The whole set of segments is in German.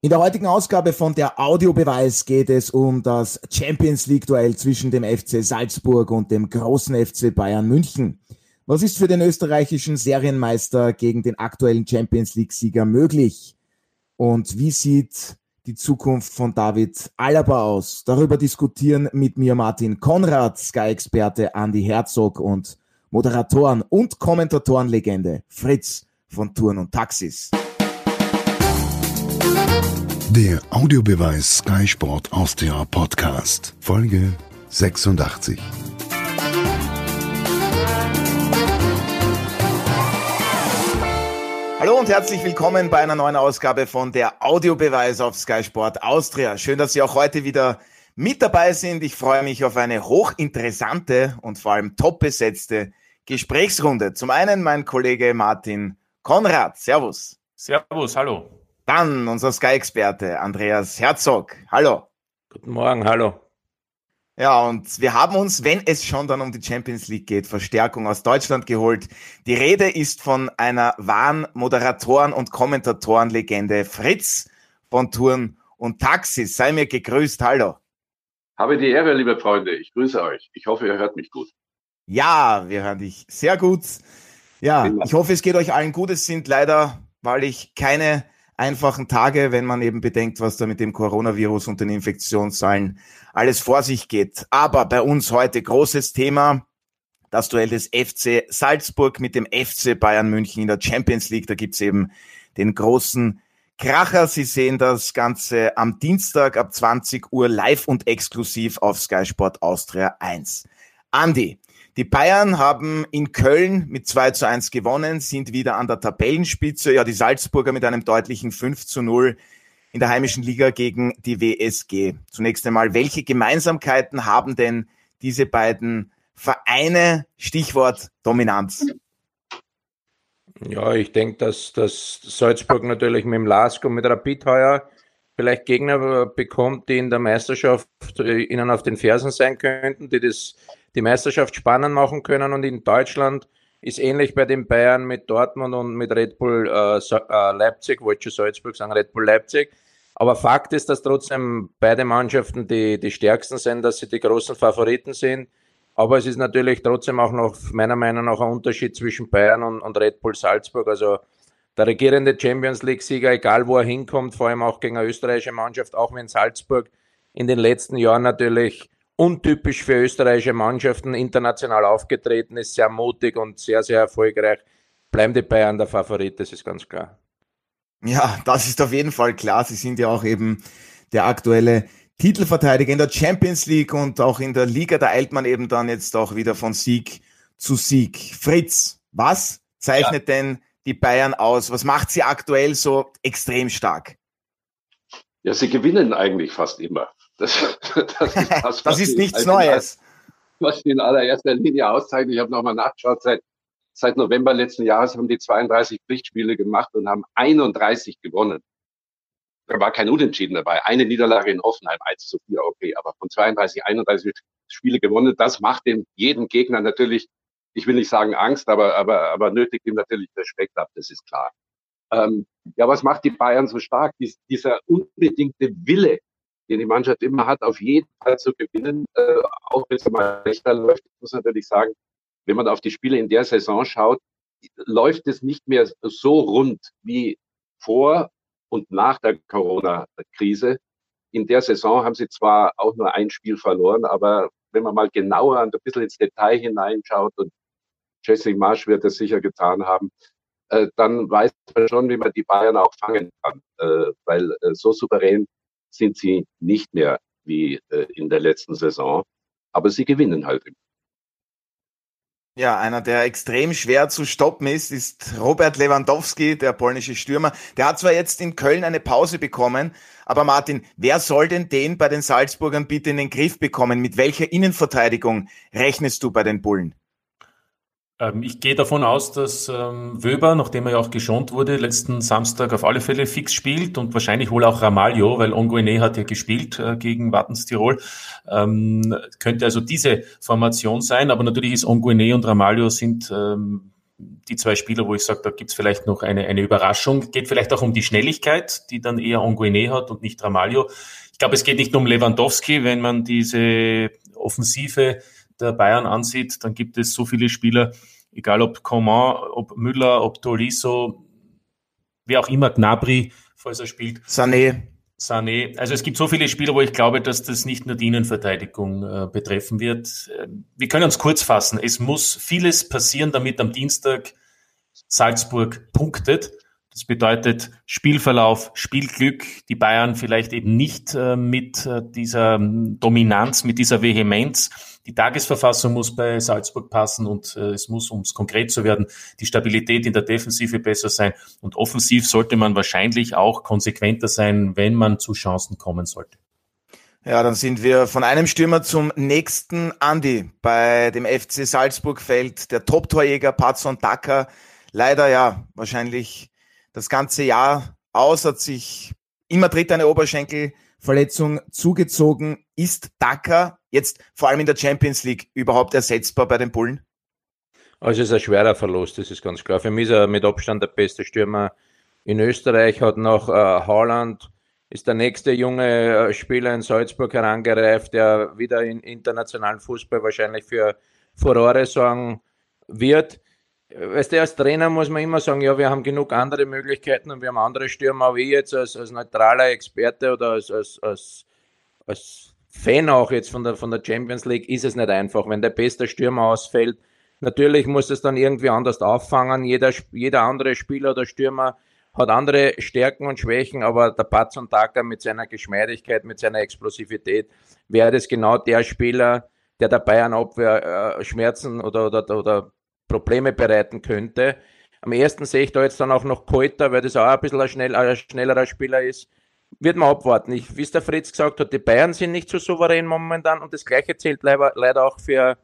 In der heutigen Ausgabe von der Audiobeweis geht es um das Champions League Duell zwischen dem FC Salzburg und dem großen FC Bayern München. Was ist für den österreichischen Serienmeister gegen den aktuellen Champions League Sieger möglich? Und wie sieht die Zukunft von David Alaba aus? Darüber diskutieren mit mir Martin Konrad, Sky-Experte Andy Herzog und Moderatoren und Kommentatorenlegende Fritz von Touren und Taxis. Der Audiobeweis Sky Sport Austria Podcast, Folge 86. Hallo und herzlich willkommen bei einer neuen Ausgabe von der Audiobeweis auf Sky Sport Austria. Schön, dass Sie auch heute wieder mit dabei sind. Ich freue mich auf eine hochinteressante und vor allem top besetzte Gesprächsrunde. Zum einen mein Kollege Martin Konrad. Servus. Servus, hallo. Dann unser Sky-Experte Andreas Herzog. Hallo. Guten Morgen, hallo. Ja, und wir haben uns, wenn es schon dann um die Champions League geht, Verstärkung aus Deutschland geholt. Die Rede ist von einer wahren Moderatoren- und Kommentatorenlegende Fritz von Touren und Taxis. Sei mir gegrüßt, hallo. Habe die Ehre, liebe Freunde. Ich grüße euch. Ich hoffe, ihr hört mich gut. Ja, wir hören dich sehr gut. Ja, ich hoffe, es geht euch allen gut. Es sind leider, weil ich keine einfachen Tage, wenn man eben bedenkt, was da mit dem Coronavirus und den Infektionszahlen alles vor sich geht. Aber bei uns heute großes Thema, das Duell des FC Salzburg mit dem FC Bayern München in der Champions League. Da gibt's eben den großen Kracher. Sie sehen das Ganze am Dienstag ab 20 Uhr live und exklusiv auf Sky Sport Austria 1. Andi, die Bayern haben in Köln mit 2 zu 1 gewonnen, sind wieder an der Tabellenspitze. Ja, die Salzburger mit einem deutlichen 5 zu 0 in der heimischen Liga gegen die WSG. Zunächst einmal, welche Gemeinsamkeiten haben denn diese beiden Vereine? Stichwort Dominanz. Ja, ich denke, dass, dass Salzburg natürlich mit dem Lask und mit Rapid heuer vielleicht Gegner bekommt, die in der Meisterschaft äh, ihnen auf den Fersen sein könnten, die das die Meisterschaft spannend machen können. Und in Deutschland ist ähnlich bei den Bayern mit Dortmund und mit Red Bull äh, äh, Leipzig, wollte schon Salzburg sagen, Red Bull Leipzig. Aber Fakt ist, dass trotzdem beide Mannschaften die, die stärksten sind, dass sie die großen Favoriten sind. Aber es ist natürlich trotzdem auch noch meiner Meinung nach ein Unterschied zwischen Bayern und, und Red Bull Salzburg. Also der regierende Champions League-Sieger, egal wo er hinkommt, vor allem auch gegen eine österreichische Mannschaft, auch wenn Salzburg in den letzten Jahren natürlich untypisch für österreichische Mannschaften international aufgetreten ist, sehr mutig und sehr, sehr erfolgreich. Bleiben die Bayern der Favorit, das ist ganz klar. Ja, das ist auf jeden Fall klar. Sie sind ja auch eben der aktuelle Titelverteidiger in der Champions League und auch in der Liga. Da eilt man eben dann jetzt auch wieder von Sieg zu Sieg. Fritz, was zeichnet ja. denn die Bayern aus? Was macht sie aktuell so extrem stark? Ja, sie gewinnen eigentlich fast immer. Das, das ist, das, das ist nichts Neues. Was in allererster Linie auszeichnet, ich habe nochmal nachgeschaut, seit, seit November letzten Jahres haben die 32 Pflichtspiele gemacht und haben 31 gewonnen. Da war kein Unentschieden dabei. Eine Niederlage in Offenheim, 1 zu 4, okay, aber von 32, 31 Spiele gewonnen, das macht dem jeden Gegner natürlich, ich will nicht sagen Angst, aber, aber, aber nötigt ihm natürlich Respekt ab, das ist klar. Ähm, ja, was macht die Bayern so stark? Dies, dieser unbedingte Wille, den die Mannschaft immer hat, auf jeden Fall zu gewinnen, äh, auch wenn es mal schlechter läuft. Muss natürlich sagen, wenn man auf die Spiele in der Saison schaut, läuft es nicht mehr so rund wie vor und nach der Corona-Krise. In der Saison haben sie zwar auch nur ein Spiel verloren, aber wenn man mal genauer ein bisschen ins Detail hineinschaut und Jesse Marsch wird es sicher getan haben, äh, dann weiß man schon, wie man die Bayern auch fangen kann, äh, weil äh, so souverän sind sie nicht mehr wie äh, in der letzten Saison, aber sie gewinnen halt. Ja, einer, der extrem schwer zu stoppen ist, ist Robert Lewandowski, der polnische Stürmer. Der hat zwar jetzt in Köln eine Pause bekommen, aber Martin, wer soll denn den bei den Salzburgern bitte in den Griff bekommen? Mit welcher Innenverteidigung rechnest du bei den Bullen? Ähm, ich gehe davon aus, dass ähm, Wöber, nachdem er ja auch geschont wurde, letzten Samstag auf alle Fälle fix spielt und wahrscheinlich wohl auch Ramalho, weil Onguene hat ja gespielt äh, gegen Wattens Tirol. Ähm, könnte also diese Formation sein, aber natürlich ist Onguene und Ramalho sind ähm, die zwei Spieler, wo ich sage, da gibt's vielleicht noch eine, eine Überraschung. Geht vielleicht auch um die Schnelligkeit, die dann eher Onguene hat und nicht Ramalho. Ich glaube, es geht nicht nur um Lewandowski, wenn man diese Offensive der Bayern ansieht, dann gibt es so viele Spieler, egal ob Coman, ob Müller, ob Tolisso, wer auch immer, Gnabry, falls er spielt. Sané. Sané. Also es gibt so viele Spieler, wo ich glaube, dass das nicht nur die Innenverteidigung äh, betreffen wird. Wir können uns kurz fassen. Es muss vieles passieren, damit am Dienstag Salzburg punktet. Das bedeutet Spielverlauf, Spielglück, die Bayern vielleicht eben nicht äh, mit äh, dieser ähm, Dominanz, mit dieser Vehemenz. Die Tagesverfassung muss bei Salzburg passen und äh, es muss, um es konkret zu werden, die Stabilität in der Defensive besser sein. Und offensiv sollte man wahrscheinlich auch konsequenter sein, wenn man zu Chancen kommen sollte. Ja, dann sind wir von einem Stürmer zum nächsten. Andi, bei dem FC Salzburg fällt der Top-Torjäger Patson Daka leider ja wahrscheinlich das ganze Jahr aus, hat sich in Madrid eine Oberschenkelverletzung zugezogen. Ist Daka jetzt vor allem in der Champions League überhaupt ersetzbar bei den Bullen? Also es ist ein schwerer Verlust, das ist ganz klar. Für mich ist er mit Abstand der beste Stürmer in Österreich, hat noch äh, Haaland, ist der nächste junge äh, Spieler in Salzburg herangereift, der wieder in internationalen Fußball wahrscheinlich für Furore sorgen wird weißt du, als Trainer muss man immer sagen, ja, wir haben genug andere Möglichkeiten und wir haben andere Stürmer, aber ich jetzt als, als neutraler Experte oder als, als, als, als Fan auch jetzt von der, von der Champions League ist es nicht einfach, wenn der beste Stürmer ausfällt. Natürlich muss es dann irgendwie anders auffangen. Jeder, jeder andere Spieler oder Stürmer hat andere Stärken und Schwächen, aber der Patson Taka mit seiner Geschmeidigkeit, mit seiner Explosivität wäre das genau der Spieler, der der Bayern Abwehr äh, Schmerzen oder, oder, oder Probleme bereiten könnte. Am ersten sehe ich da jetzt dann auch noch Koiter, weil das auch ein bisschen ein, schnell, ein schnellerer Spieler ist. Wird man abwarten. Ich, wie es der Fritz gesagt hat, die Bayern sind nicht so souverän momentan und das Gleiche zählt leider, leider auch für,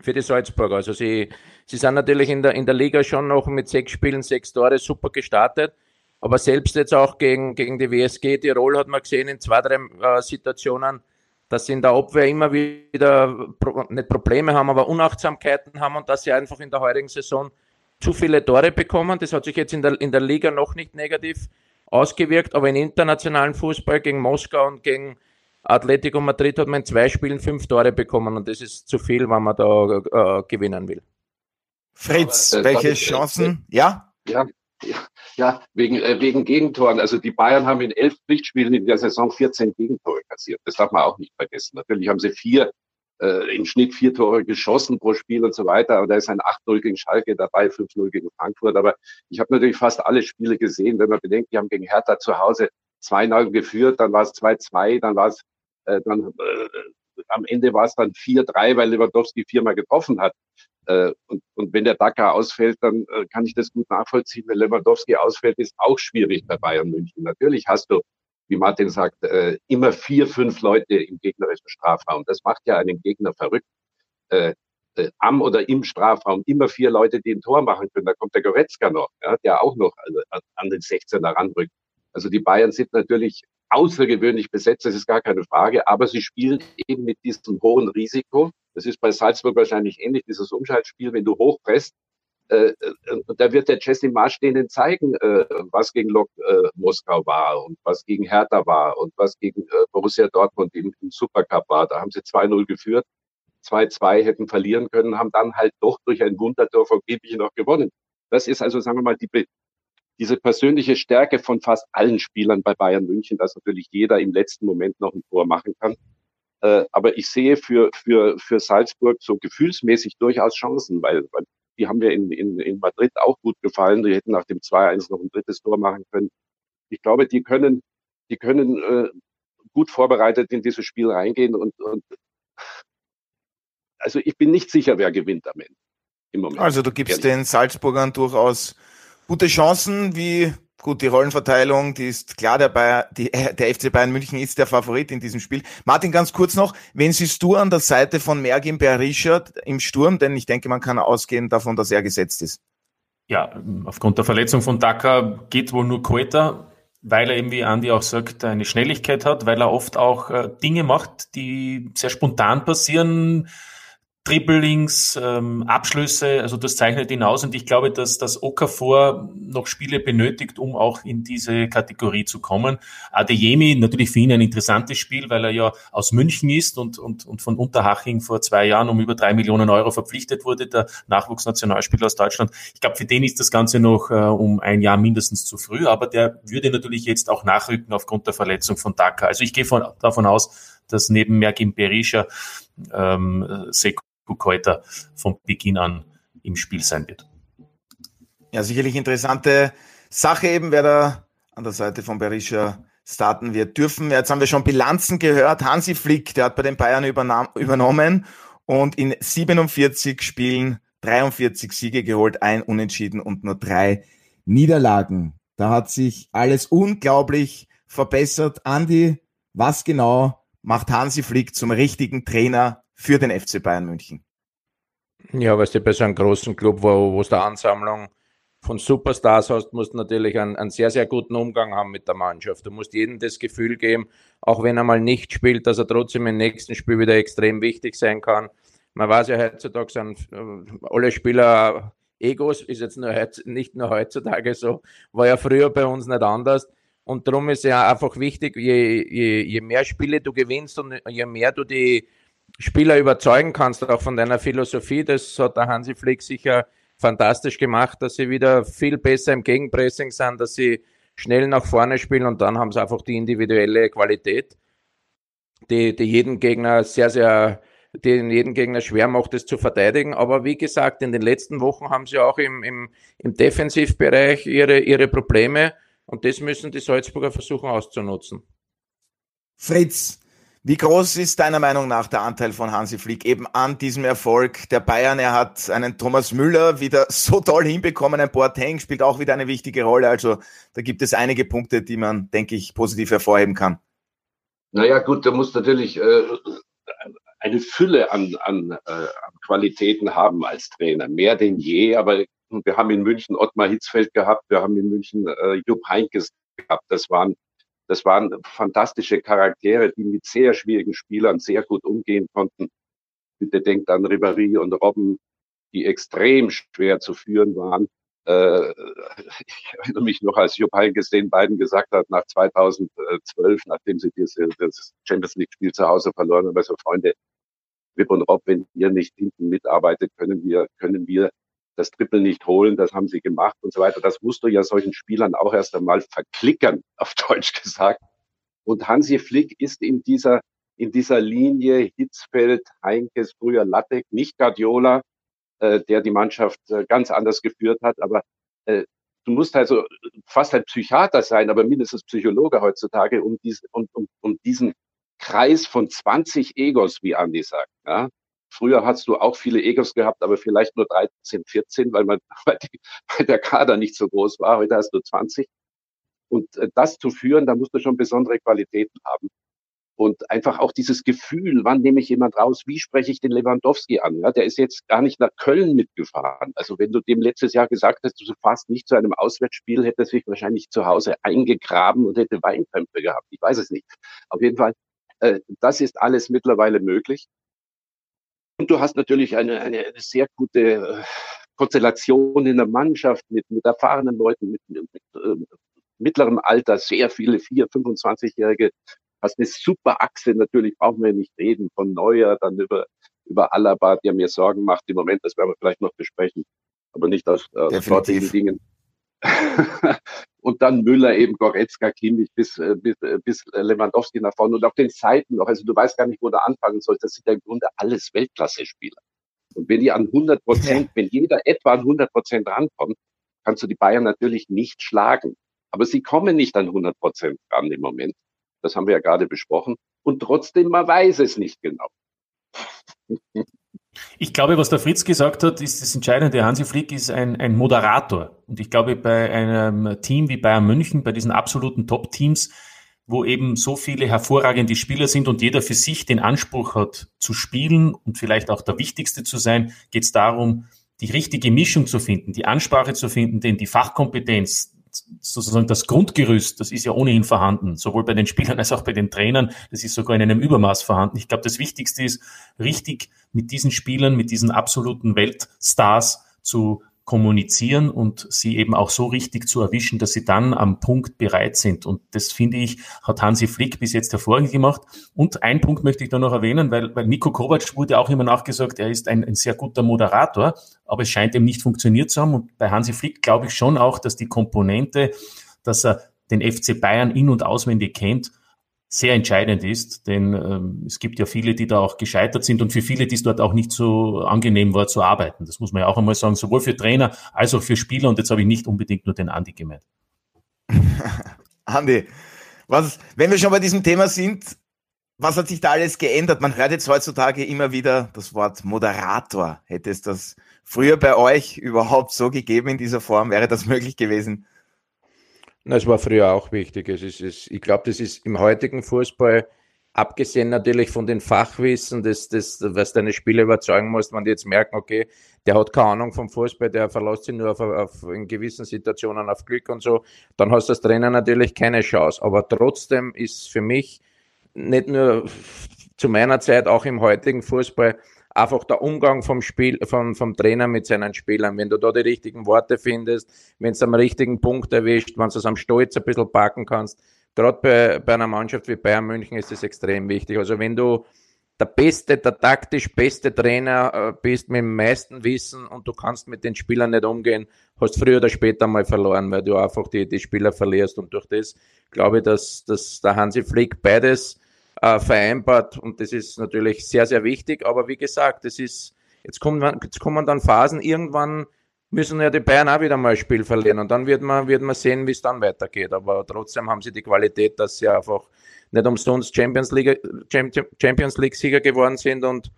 für die Salzburger. Also sie, sie sind natürlich in der, in der Liga schon noch mit sechs Spielen, sechs Tore super gestartet. Aber selbst jetzt auch gegen, gegen die WSG Tirol hat man gesehen in zwei, drei äh, Situationen, dass sie in der Abwehr immer wieder nicht Probleme haben, aber Unachtsamkeiten haben und dass sie einfach in der heurigen Saison zu viele Tore bekommen. Das hat sich jetzt in der, in der Liga noch nicht negativ ausgewirkt, aber im internationalen Fußball gegen Moskau und gegen Atletico Madrid hat man in zwei Spielen fünf Tore bekommen und das ist zu viel, wenn man da äh, gewinnen will. Fritz, aber, äh, welche Chancen? Ja? Ja, ja, ja, wegen, äh, wegen Gegentoren. Also die Bayern haben in elf Pflichtspielen in der Saison 14 Gegentore kassiert. Das darf man auch nicht vergessen. Natürlich haben sie vier, äh, im Schnitt vier Tore geschossen pro Spiel und so weiter. Aber da ist ein 8-0 gegen Schalke dabei, 5-0 gegen Frankfurt. Aber ich habe natürlich fast alle Spiele gesehen. Wenn man bedenkt, die haben gegen Hertha zu Hause 2-0 geführt, dann war es 2-2, dann war es äh, dann äh, am Ende war es dann 4-3, weil Lewandowski viermal getroffen hat. Äh, und, und wenn der Dakar ausfällt, dann äh, kann ich das gut nachvollziehen. Wenn Lewandowski ausfällt, ist auch schwierig bei Bayern München. Natürlich hast du, wie Martin sagt, äh, immer vier, fünf Leute im gegnerischen Strafraum. Das macht ja einen Gegner verrückt. am oder im Strafraum immer vier Leute, die ein Tor machen können. Da kommt der Goretzka noch, ja, der auch noch also, an den 16er ranrückt. Also die Bayern sind natürlich außergewöhnlich besetzt, das ist gar keine Frage, aber sie spielen eben mit diesem hohen Risiko. Das ist bei Salzburg wahrscheinlich ähnlich, dieses Umschaltspiel, wenn du hochpresst, äh, äh, da wird der Jesse Marsch denen zeigen, äh, was gegen Lok äh, Moskau war und was gegen Hertha war und was gegen äh, Borussia Dortmund im, im Supercup war. Da haben sie 2-0 geführt, 2-2 hätten verlieren können, haben dann halt doch durch ein Wundertor Gebich noch gewonnen. Das ist also, sagen wir mal, die, diese persönliche Stärke von fast allen Spielern bei Bayern München, dass natürlich jeder im letzten Moment noch ein Tor machen kann. Äh, aber ich sehe für, für, für Salzburg so gefühlsmäßig durchaus Chancen, weil, weil die haben mir in, in, in Madrid auch gut gefallen. Die hätten nach dem 2-1 noch ein drittes Tor machen können. Ich glaube, die können, die können äh, gut vorbereitet in dieses Spiel reingehen und, und also ich bin nicht sicher, wer gewinnt am Ende. Im Moment. Also du gibst den Salzburgern durchaus gute Chancen, wie gut die Rollenverteilung, die ist klar, der, Bayer, die, der FC Bayern München ist der Favorit in diesem Spiel. Martin, ganz kurz noch, wen siehst du an der Seite von Mergin Berisha im Sturm? Denn ich denke, man kann ausgehen davon, dass er gesetzt ist. Ja, aufgrund der Verletzung von Daka geht wohl nur Koeta, weil er eben, wie Andi auch sagt, eine Schnelligkeit hat, weil er oft auch äh, Dinge macht, die sehr spontan passieren, Dribblings, ähm, Abschlüsse, also das zeichnet ihn aus und ich glaube, dass das Okafor noch Spiele benötigt, um auch in diese Kategorie zu kommen. Adeyemi, natürlich für ihn ein interessantes Spiel, weil er ja aus München ist und, und, und von Unterhaching vor zwei Jahren um über drei Millionen Euro verpflichtet wurde, der Nachwuchsnationalspieler aus Deutschland. Ich glaube, für den ist das Ganze noch äh, um ein Jahr mindestens zu früh, aber der würde natürlich jetzt auch nachrücken aufgrund der Verletzung von Daka. Also ich gehe von, davon aus, dass neben Merkim Berisha ähm, Seko Kukeuter von Beginn an im Spiel sein wird. Ja, sicherlich interessante Sache eben, wer da an der Seite von Berisha starten wird dürfen. Jetzt haben wir schon Bilanzen gehört. Hansi Flick, der hat bei den Bayern übernommen und in 47 Spielen 43 Siege geholt, ein Unentschieden und nur drei Niederlagen. Da hat sich alles unglaublich verbessert. Andi, was genau macht Hansi Flick zum richtigen Trainer für den FC Bayern München. Ja, weil du bei so einem großen Club, wo, wo du eine Ansammlung von Superstars hast, musst du natürlich einen, einen sehr, sehr guten Umgang haben mit der Mannschaft. Du musst jedem das Gefühl geben, auch wenn er mal nicht spielt, dass er trotzdem im nächsten Spiel wieder extrem wichtig sein kann. Man weiß ja heutzutage, sind äh, alle Spieler Egos, ist jetzt nur nicht nur heutzutage so, war ja früher bei uns nicht anders. Und darum ist ja einfach wichtig, je, je, je mehr Spiele du gewinnst und je mehr du die Spieler überzeugen kannst, auch von deiner Philosophie. Das hat der Hansi Flick sicher fantastisch gemacht, dass sie wieder viel besser im Gegenpressing sind, dass sie schnell nach vorne spielen und dann haben sie einfach die individuelle Qualität, die, die jeden Gegner sehr, sehr, den jeden Gegner schwer macht, es zu verteidigen. Aber wie gesagt, in den letzten Wochen haben sie auch im, im, im Defensivbereich ihre, ihre Probleme und das müssen die Salzburger versuchen auszunutzen. Fritz, wie groß ist deiner Meinung nach der Anteil von Hansi Flick eben an diesem Erfolg der Bayern? Er hat einen Thomas Müller wieder so toll hinbekommen, ein Boateng spielt auch wieder eine wichtige Rolle. Also da gibt es einige Punkte, die man, denke ich, positiv hervorheben kann. Naja gut, da muss natürlich äh, eine Fülle an, an, äh, Qualitäten haben als Trainer, mehr denn je. Aber wir haben in München Ottmar Hitzfeld gehabt, wir haben in München äh, Jupp Heinkes gehabt. Das waren das waren fantastische Charaktere, die mit sehr schwierigen Spielern sehr gut umgehen konnten. Bitte denkt an Ribéry und Robben, die extrem schwer zu führen waren. Äh, ich erinnere mich noch, als Jupp Heynckes den beiden gesagt hat, nach 2012, nachdem sie das Champions League-Spiel zu Hause verloren haben, also Freunde, Rip und Rob, wenn ihr nicht hinten mitarbeitet, können wir, können wir das Triple nicht holen, das haben sie gemacht und so weiter. Das musst du ja solchen Spielern auch erst einmal verklickern, auf Deutsch gesagt. Und Hansi Flick ist in dieser, in dieser Linie Hitzfeld, Heinkes, früher Lattek, nicht Guardiola, äh, der die Mannschaft äh, ganz anders geführt hat, aber äh, du musst also fast ein Psychiater sein, aber mindestens Psychologe heutzutage, um, dies, um, um, um diesen Kreis von 20 Egos, wie Andi sagt, ja, Früher hast du auch viele Egos gehabt, aber vielleicht nur 13, 14, weil, man, weil, die, weil der Kader nicht so groß war. Heute hast du 20. Und äh, das zu führen, da musst du schon besondere Qualitäten haben. Und einfach auch dieses Gefühl, wann nehme ich jemand raus, wie spreche ich den Lewandowski an? Ja, der ist jetzt gar nicht nach Köln mitgefahren. Also wenn du dem letztes Jahr gesagt hast, du fährst nicht zu einem Auswärtsspiel, hätte er sich wahrscheinlich zu Hause eingegraben und hätte Weinkrämpfe gehabt. Ich weiß es nicht. Auf jeden Fall, äh, das ist alles mittlerweile möglich. Und du hast natürlich eine, eine, eine sehr gute äh, Konstellation in der Mannschaft mit, mit erfahrenen Leuten, mit, mit, mit äh, mittlerem Alter, sehr viele, vier, 25-Jährige. Hast eine super Achse, natürlich brauchen wir nicht reden, von Neuer, dann über, über Alaba, der mir Sorgen macht im Moment, das werden wir vielleicht noch besprechen, aber nicht aus, aus sportlichen Dingen. und dann Müller eben, Goretzka, Kimmich bis, äh, bis, äh, bis Lewandowski nach vorne und auf den Seiten noch. Also du weißt gar nicht, wo du anfangen sollst. Das sind ja im Grunde alles Weltklasse-Spieler. Und wenn die an 100 Prozent, wenn jeder etwa an 100 Prozent rankommt, kannst du die Bayern natürlich nicht schlagen. Aber sie kommen nicht an 100 Prozent ran im Moment. Das haben wir ja gerade besprochen. Und trotzdem, man weiß es nicht genau. Ich glaube, was der Fritz gesagt hat, ist das Entscheidende. Hansi Flick ist ein, ein Moderator. Und ich glaube, bei einem Team wie Bayern München, bei diesen absoluten Top-Teams, wo eben so viele hervorragende Spieler sind und jeder für sich den Anspruch hat zu spielen und vielleicht auch der Wichtigste zu sein, geht es darum, die richtige Mischung zu finden, die Ansprache zu finden, denn die Fachkompetenz, sozusagen das Grundgerüst, das ist ja ohnehin vorhanden, sowohl bei den Spielern als auch bei den Trainern. Das ist sogar in einem Übermaß vorhanden. Ich glaube, das Wichtigste ist, richtig mit diesen Spielern, mit diesen absoluten Weltstars zu kommunizieren und sie eben auch so richtig zu erwischen, dass sie dann am Punkt bereit sind. Und das finde ich, hat Hansi Flick bis jetzt hervorragend gemacht. Und ein Punkt möchte ich da noch erwähnen, weil, weil Nico Kovac wurde auch immer nachgesagt, er ist ein, ein sehr guter Moderator, aber es scheint ihm nicht funktioniert zu haben. Und bei Hansi Flick glaube ich schon auch, dass die Komponente, dass er den FC Bayern in- und auswendig kennt, sehr entscheidend ist, denn ähm, es gibt ja viele, die da auch gescheitert sind und für viele, die es dort auch nicht so angenehm war zu arbeiten. Das muss man ja auch einmal sagen, sowohl für Trainer als auch für Spieler und jetzt habe ich nicht unbedingt nur den Andi gemeint. Andi, was, wenn wir schon bei diesem Thema sind, was hat sich da alles geändert? Man hört jetzt heutzutage immer wieder das Wort Moderator. Hätte es das früher bei euch überhaupt so gegeben in dieser Form? Wäre das möglich gewesen? Das war früher auch wichtig. Es ist, es, ich glaube, das ist im heutigen Fußball, abgesehen natürlich von den Fachwissen, das, das, was deine Spieler überzeugen musst, wenn die jetzt merken, okay, der hat keine Ahnung vom Fußball, der verlässt sich nur auf, auf in gewissen Situationen auf Glück und so, dann hast du als Trainer natürlich keine Chance. Aber trotzdem ist für mich nicht nur zu meiner Zeit, auch im heutigen Fußball, einfach der Umgang vom Spiel, vom, vom Trainer mit seinen Spielern. Wenn du da die richtigen Worte findest, wenn es am richtigen Punkt erwischt, wenn du es am Stolz ein bisschen packen kannst. Gerade bei, bei einer Mannschaft wie Bayern München ist das extrem wichtig. Also wenn du der beste, der taktisch beste Trainer äh, bist mit dem meisten Wissen und du kannst mit den Spielern nicht umgehen, hast früher oder später mal verloren, weil du einfach die, die Spieler verlierst. Und durch das glaube ich, dass, dass der Hansi Flick beides äh, vereinbart und das ist natürlich sehr, sehr wichtig. Aber wie gesagt, das ist, jetzt, kommt man, jetzt kommen dann Phasen, irgendwann müssen ja die Bayern auch wieder mal ein Spiel verlieren und dann wird man, wird man sehen, wie es dann weitergeht. Aber trotzdem haben sie die Qualität, dass sie einfach nicht umsonst Champions League, Champions League Sieger geworden sind und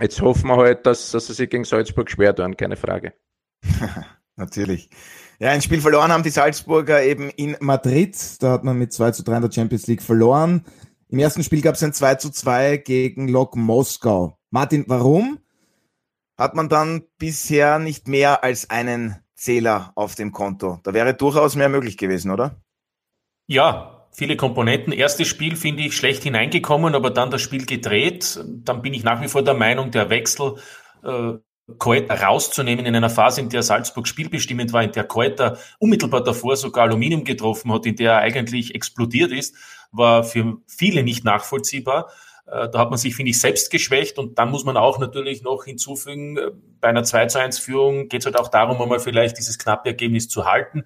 jetzt hoffen wir halt, dass, dass sie sich gegen Salzburg schwer tun, keine Frage. Natürlich. Ja, ein Spiel verloren haben die Salzburger eben in Madrid. Da hat man mit 2 zu 3 in der Champions League verloren. Im ersten Spiel gab es ein 2 zu 2 gegen Lok Moskau. Martin, warum hat man dann bisher nicht mehr als einen Zähler auf dem Konto? Da wäre durchaus mehr möglich gewesen, oder? Ja, viele Komponenten. Erstes Spiel finde ich schlecht hineingekommen, aber dann das Spiel gedreht. Dann bin ich nach wie vor der Meinung, der Wechsel äh, Keuter rauszunehmen in einer Phase, in der Salzburg spielbestimmend war, in der Keuter unmittelbar davor sogar Aluminium getroffen hat, in der er eigentlich explodiert ist war für viele nicht nachvollziehbar. Äh, da hat man sich, finde ich, selbst geschwächt und dann muss man auch natürlich noch hinzufügen, äh, bei einer 2 zu 1 Führung geht es halt auch darum, einmal vielleicht dieses knappe Ergebnis zu halten.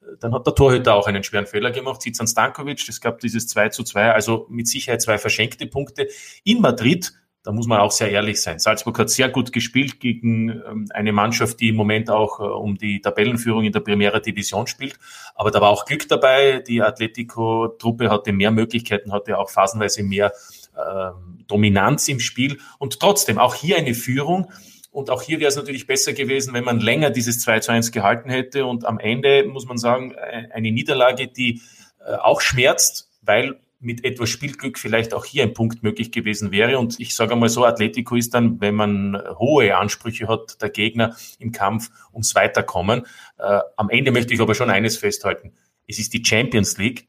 Äh, dann hat der Torhüter auch einen schweren Fehler gemacht, Zizan Stankovic, es gab dieses 2 zu 2, also mit Sicherheit zwei verschenkte Punkte. In Madrid da muss man auch sehr ehrlich sein. Salzburg hat sehr gut gespielt gegen ähm, eine Mannschaft, die im Moment auch äh, um die Tabellenführung in der Primera Division spielt. Aber da war auch Glück dabei. Die Atletico-Truppe hatte mehr Möglichkeiten, hatte auch phasenweise mehr äh, Dominanz im Spiel. Und trotzdem, auch hier eine Führung. Und auch hier wäre es natürlich besser gewesen, wenn man länger dieses 2 zu 1 gehalten hätte. Und am Ende muss man sagen, äh, eine Niederlage, die äh, auch schmerzt, weil mit etwas Spielglück vielleicht auch hier ein Punkt möglich gewesen wäre. Und ich sage einmal so, Atletico ist dann, wenn man hohe Ansprüche hat, der Gegner im Kampf ums Weiterkommen. Äh, am Ende möchte ich aber schon eines festhalten. Es ist die Champions League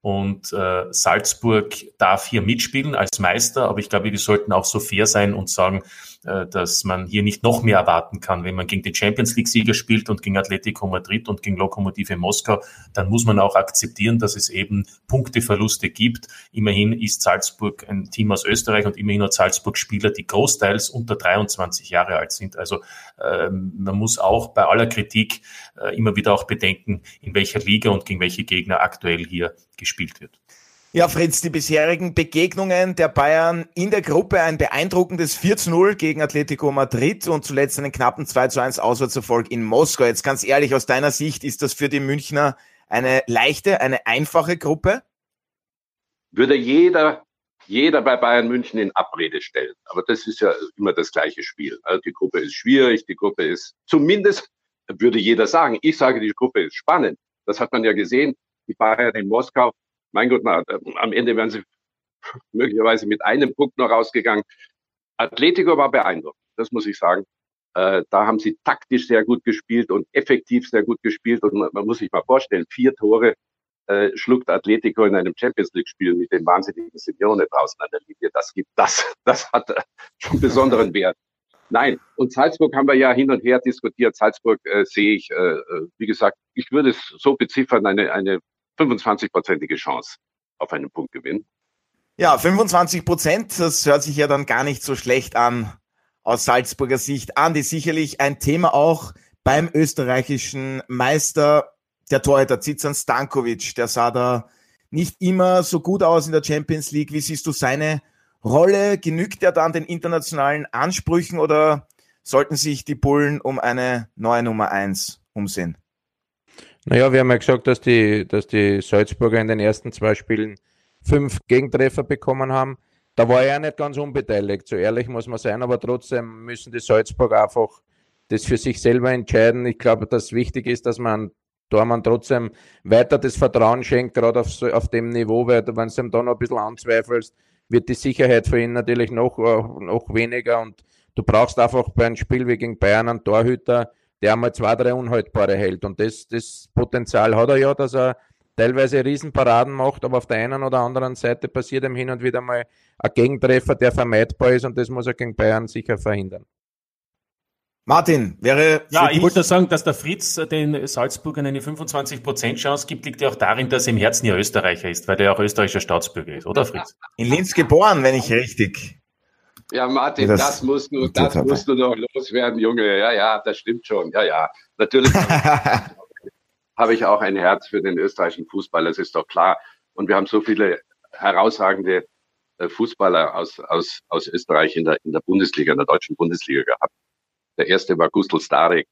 und äh, Salzburg darf hier mitspielen als Meister, aber ich glaube, wir sollten auch so fair sein und sagen, dass man hier nicht noch mehr erwarten kann. Wenn man gegen den Champions League-Sieger spielt und gegen Atletico Madrid und gegen Lokomotive Moskau, dann muss man auch akzeptieren, dass es eben Punkteverluste gibt. Immerhin ist Salzburg ein Team aus Österreich und immerhin hat Salzburg Spieler, die großteils unter 23 Jahre alt sind. Also äh, man muss auch bei aller Kritik äh, immer wieder auch bedenken, in welcher Liga und gegen welche Gegner aktuell hier gespielt wird. Ja, Fritz, die bisherigen Begegnungen der Bayern in der Gruppe, ein beeindruckendes 4 zu 0 gegen Atletico Madrid und zuletzt einen knappen 2 zu 1 Auswärtserfolg in Moskau. Jetzt ganz ehrlich, aus deiner Sicht, ist das für die Münchner eine leichte, eine einfache Gruppe? Würde jeder, jeder bei Bayern München in Abrede stellen. Aber das ist ja immer das gleiche Spiel. Also die Gruppe ist schwierig, die Gruppe ist, zumindest würde jeder sagen. Ich sage, die Gruppe ist spannend. Das hat man ja gesehen. Die Bayern in Moskau mein Gott, na, am Ende wären sie möglicherweise mit einem Punkt noch rausgegangen. Atletico war beeindruckend, das muss ich sagen. Äh, da haben sie taktisch sehr gut gespielt und effektiv sehr gut gespielt. Und man, man muss sich mal vorstellen, vier Tore äh, schluckt Atletico in einem Champions League-Spiel mit dem wahnsinnigen Simeone draußen an der Linie. Das gibt das, das hat äh, schon besonderen Wert. Nein, und Salzburg haben wir ja hin und her diskutiert. Salzburg äh, sehe ich, äh, äh wie gesagt, ich würde es so beziffern, eine, eine 25-prozentige Chance auf einen Punktgewinn. Ja, 25 Prozent, das hört sich ja dann gar nicht so schlecht an aus Salzburger Sicht. Andi, sicherlich ein Thema auch beim österreichischen Meister, der Torhüter Zizan Stankovic. Der sah da nicht immer so gut aus in der Champions League. Wie siehst du seine Rolle? Genügt er dann den internationalen Ansprüchen oder sollten sich die Bullen um eine neue Nummer eins umsehen? Naja, wir haben ja gesagt, dass die, dass die Salzburger in den ersten zwei Spielen fünf Gegentreffer bekommen haben. Da war er nicht ganz unbeteiligt, so ehrlich muss man sein, aber trotzdem müssen die Salzburger einfach das für sich selber entscheiden. Ich glaube, dass wichtig ist, dass man Dormann trotzdem weiter das Vertrauen schenkt, gerade auf, auf dem Niveau, weil wenn du ihm da noch ein bisschen anzweifelst, wird die Sicherheit für ihn natürlich noch, äh, noch weniger und du brauchst einfach bei einem Spiel wie gegen Bayern einen Torhüter, der einmal zwei, drei Unhaltbare hält und das, das Potenzial hat er ja, dass er teilweise Riesenparaden macht, aber auf der einen oder anderen Seite passiert ihm hin und wieder mal ein Gegentreffer, der vermeidbar ist und das muss er gegen Bayern sicher verhindern. Martin, wäre. Ja, ich wollte sagen, dass der Fritz den Salzburgern eine 25% Chance gibt, liegt ja auch darin, dass er im Herzen ja Österreicher ist, weil der auch österreichischer Staatsbürger ist, oder Fritz? In Linz geboren, wenn ich richtig. Ja, Martin, das, das musst du, das musst du noch loswerden, Junge. Ja, ja, das stimmt schon. Ja, ja. Natürlich habe ich auch ein Herz für den österreichischen Fußball, das ist doch klar. Und wir haben so viele herausragende äh, Fußballer aus, aus, aus Österreich in der, in der Bundesliga, in der deutschen Bundesliga gehabt. Der erste war Gustl Starek.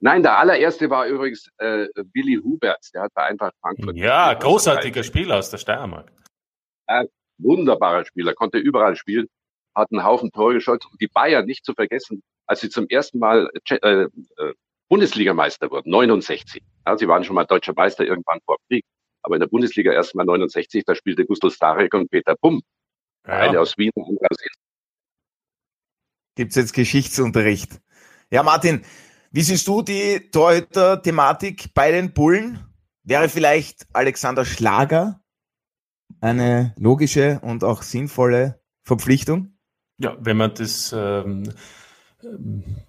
Nein, der allererste war übrigens äh, Billy Huberts, der hat bei Eintracht Frankfurt. Ja, großartiger Spieler aus der Steiermark. Äh, wunderbarer Spieler, konnte überall spielen, hat einen Haufen Tore geschossen. Und die Bayern nicht zu vergessen, als sie zum ersten Mal äh, äh Bundesligameister wurden, 69. Ja, sie waren schon mal deutscher Meister irgendwann vor Krieg. Aber in der Bundesliga erst mal 69, da spielte Gustl Starek und Peter Bumm. Ja. Eine aus Wien und aus Gibt's jetzt Geschichtsunterricht? Ja, Martin, wie siehst du die Torhüter-Thematik bei den Bullen? Wäre vielleicht Alexander Schlager eine logische und auch sinnvolle Verpflichtung? Ja, wenn man das ähm,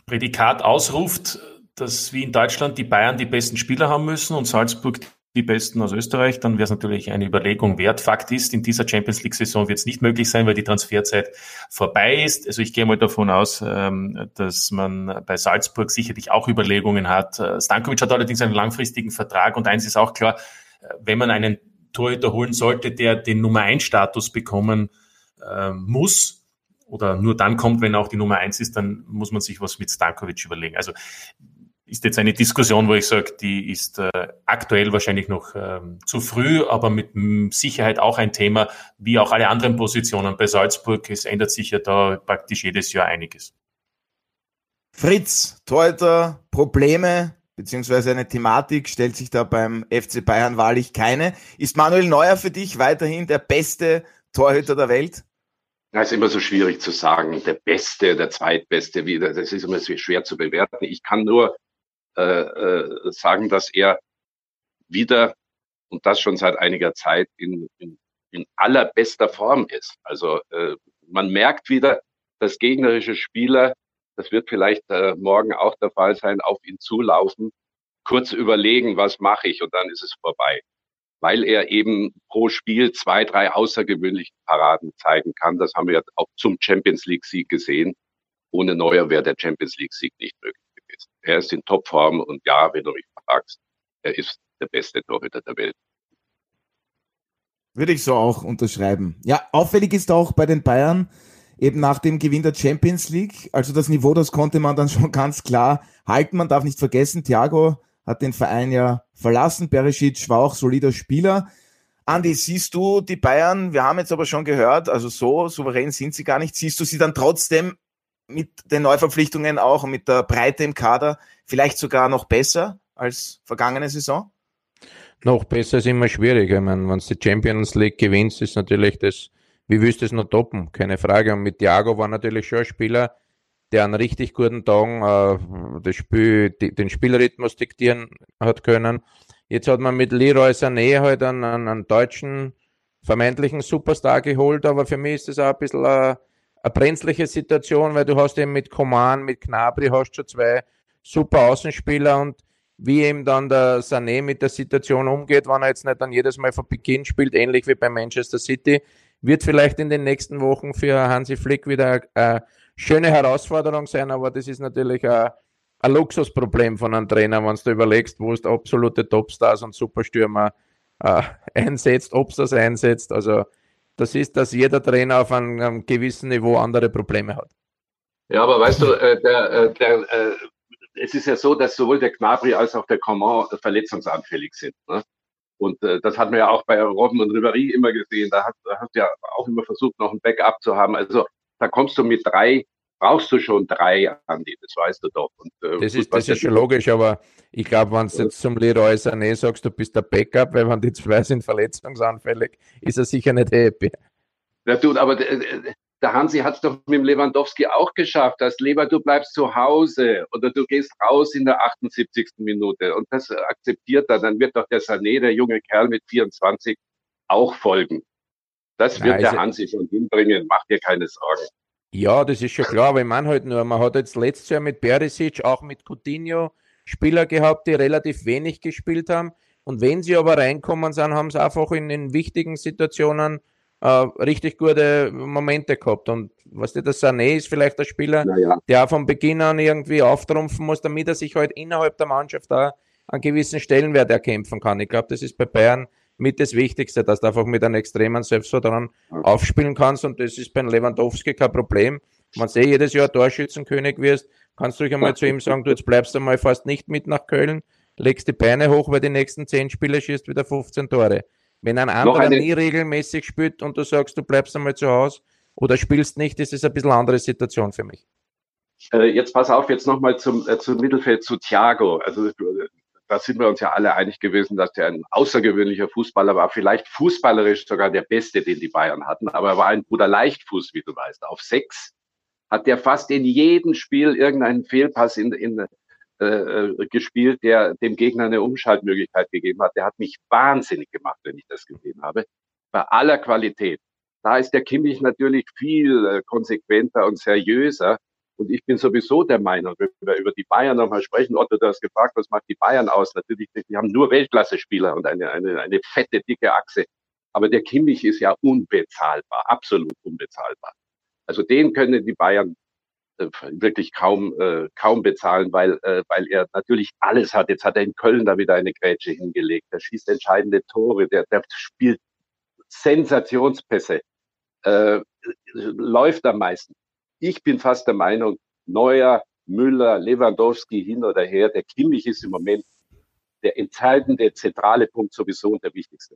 Prädikat ausruft, dass wie in Deutschland die Bayern die besten Spieler haben müssen und Salzburg die besten aus Österreich, dann wäre es natürlich eine Überlegung wert. Fakt ist, in dieser Champions League-Saison wird es nicht möglich sein, weil die Transferzeit vorbei ist. Also ich gehe mal davon aus, ähm, dass man bei Salzburg sicherlich auch Überlegungen hat. Äh, Stankovic hat allerdings einen langfristigen Vertrag und eins ist auch klar, äh, wenn man einen Torhüter holen sollte, der den Nummer 1 Status bekommen äh, muss, oder nur dann kommt, wenn auch die Nummer eins ist, dann muss man sich was mit Stankovic überlegen. Also ist jetzt eine Diskussion, wo ich sage, die ist äh, aktuell wahrscheinlich noch ähm, zu früh, aber mit Sicherheit auch ein Thema, wie auch alle anderen Positionen bei Salzburg. Es ändert sich ja da praktisch jedes Jahr einiges. Fritz, Torhüter, Probleme beziehungsweise eine Thematik stellt sich da beim FC Bayern wahrlich keine. Ist Manuel Neuer für dich weiterhin der beste Torhüter der Welt? Das ist immer so schwierig zu sagen, der Beste, der Zweitbeste, wieder. Das ist immer so schwer zu bewerten. Ich kann nur äh, äh, sagen, dass er wieder, und das schon seit einiger Zeit, in, in, in allerbester Form ist. Also äh, man merkt wieder, dass gegnerische Spieler, das wird vielleicht äh, morgen auch der Fall sein, auf ihn zulaufen, kurz überlegen, was mache ich, und dann ist es vorbei. Weil er eben pro Spiel zwei, drei außergewöhnliche Paraden zeigen kann. Das haben wir auch zum Champions League-Sieg gesehen. Ohne Neuer wäre der Champions League-Sieg nicht möglich ist. Er ist in Topform und ja, wenn du mich fragst, er ist der beste Torhüter der Welt. Würde ich so auch unterschreiben. Ja, auffällig ist auch bei den Bayern eben nach dem Gewinn der Champions League. Also das Niveau, das konnte man dann schon ganz klar halten. Man darf nicht vergessen, Thiago hat den Verein ja verlassen. Perisic war auch solider Spieler. Andi, siehst du die Bayern, wir haben jetzt aber schon gehört, also so souverän sind sie gar nicht, siehst du sie dann trotzdem mit den Neuverpflichtungen auch und mit der Breite im Kader vielleicht sogar noch besser als vergangene Saison? Noch besser ist immer schwierig. Ich meine, wenn du die Champions League gewinnst, ist natürlich das, wie willst du es noch toppen? Keine Frage. Und mit Thiago war natürlich schon ein Spieler, der an richtig guten Tagen äh, das Spiel, die, den Spielrhythmus diktieren hat können. Jetzt hat man mit Leroy Sané halt einen, einen, einen deutschen vermeintlichen Superstar geholt, aber für mich ist das auch ein bisschen eine, eine brenzliche Situation, weil du hast eben mit Coman, mit Knabri hast schon zwei super Außenspieler und wie eben dann der Sané mit der Situation umgeht, wenn er jetzt nicht dann jedes Mal von Beginn spielt, ähnlich wie bei Manchester City, wird vielleicht in den nächsten Wochen für Hansi Flick wieder eine schöne Herausforderung sein, aber das ist natürlich ein, ein Luxusproblem von einem Trainer, wenn du überlegst, wo es absolute Topstars und Superstürmer äh, einsetzt, ob es das einsetzt. Also das ist, dass jeder Trainer auf einem, einem, gewissen Niveau andere Probleme hat. Ja, aber weißt du, äh, der, äh, der, äh, es ist ja so, dass sowohl der Gnabry als auch der Coman verletzungsanfällig sind. Ne? Und äh, das hat man ja auch bei Robben und Ribéry immer gesehen. Da hat, da hat ja auch immer versucht, noch ein Backup zu haben. Also da kommst du mit drei, brauchst du schon drei, Andi, das weißt du doch. Und, äh, das ist, das ist schon logisch, aber ich glaube, wenn du jetzt zum Leroy Sané sagst, du bist der Backup, weil wenn die zwei sind verletzungsanfällig, ist er sicher nicht happy. Ja, du, aber äh, der Hansi hat es doch mit dem Lewandowski auch geschafft, dass Leber, du bleibst zu Hause oder du gehst raus in der 78. Minute und das akzeptiert er, dann wird doch der Sané, der junge Kerl mit 24, auch folgen. Das wird ja, der Hansi schon hinbringen, mach dir keine Sorgen. Ja, das ist schon klar, aber ich meine halt nur, man hat jetzt letztes Jahr mit Perisic, auch mit Coutinho Spieler gehabt, die relativ wenig gespielt haben. Und wenn sie aber reinkommen sind, haben sie einfach in, in wichtigen Situationen äh, richtig gute Momente gehabt. Und was weißt du, der Sané ist vielleicht der Spieler, ja. der von Beginn an irgendwie auftrumpfen muss, damit er sich halt innerhalb der Mannschaft da einen gewissen Stellenwert erkämpfen kann. Ich glaube, das ist bei Bayern mit das Wichtigste, dass du einfach mit einem extremen Selbstvertrauen aufspielen kannst. Und das ist beim Lewandowski kein Problem. Wenn du eh jedes Jahr Torschützenkönig wirst, kannst du dich einmal zu ihm sagen, du jetzt bleibst einmal fast nicht mit nach Köln, legst die Beine hoch, weil die nächsten zehn Spiele schießt wieder 15 Tore. Wenn ein anderer nie regelmäßig spielt und du sagst, du bleibst einmal zu Hause oder spielst nicht, ist es ein bisschen andere Situation für mich. Äh, jetzt pass auf, jetzt nochmal zum, äh, zum Mittelfeld, zu Thiago. Also da sind wir uns ja alle einig gewesen, dass der ein außergewöhnlicher Fußballer war, vielleicht fußballerisch sogar der beste, den die Bayern hatten, aber er war ein Bruder Leichtfuß, wie du weißt. Auf sechs hat der fast in jedem Spiel irgendeinen Fehlpass in, in, äh, äh, gespielt, der dem Gegner eine Umschaltmöglichkeit gegeben hat. Der hat mich wahnsinnig gemacht, wenn ich das gesehen habe. Bei aller Qualität. Da ist der Kimmich natürlich viel äh, konsequenter und seriöser. Und ich bin sowieso der Meinung, wenn wir über die Bayern nochmal sprechen, Otto, du hast gefragt, was macht die Bayern aus? Natürlich, die haben nur Weltklasse-Spieler und eine, eine, eine fette, dicke Achse. Aber der Kimmich ist ja unbezahlbar, absolut unbezahlbar. Also den können die Bayern äh, wirklich kaum äh, kaum bezahlen, weil äh, weil er natürlich alles hat. Jetzt hat er in Köln da wieder eine Grätsche hingelegt. Er schießt entscheidende Tore. Der, der spielt Sensationspässe. Äh, läuft am meisten. Ich bin fast der Meinung, Neuer, Müller, Lewandowski hin oder her, der Kimmich ist im Moment der entscheidende zentrale Punkt sowieso und der wichtigste.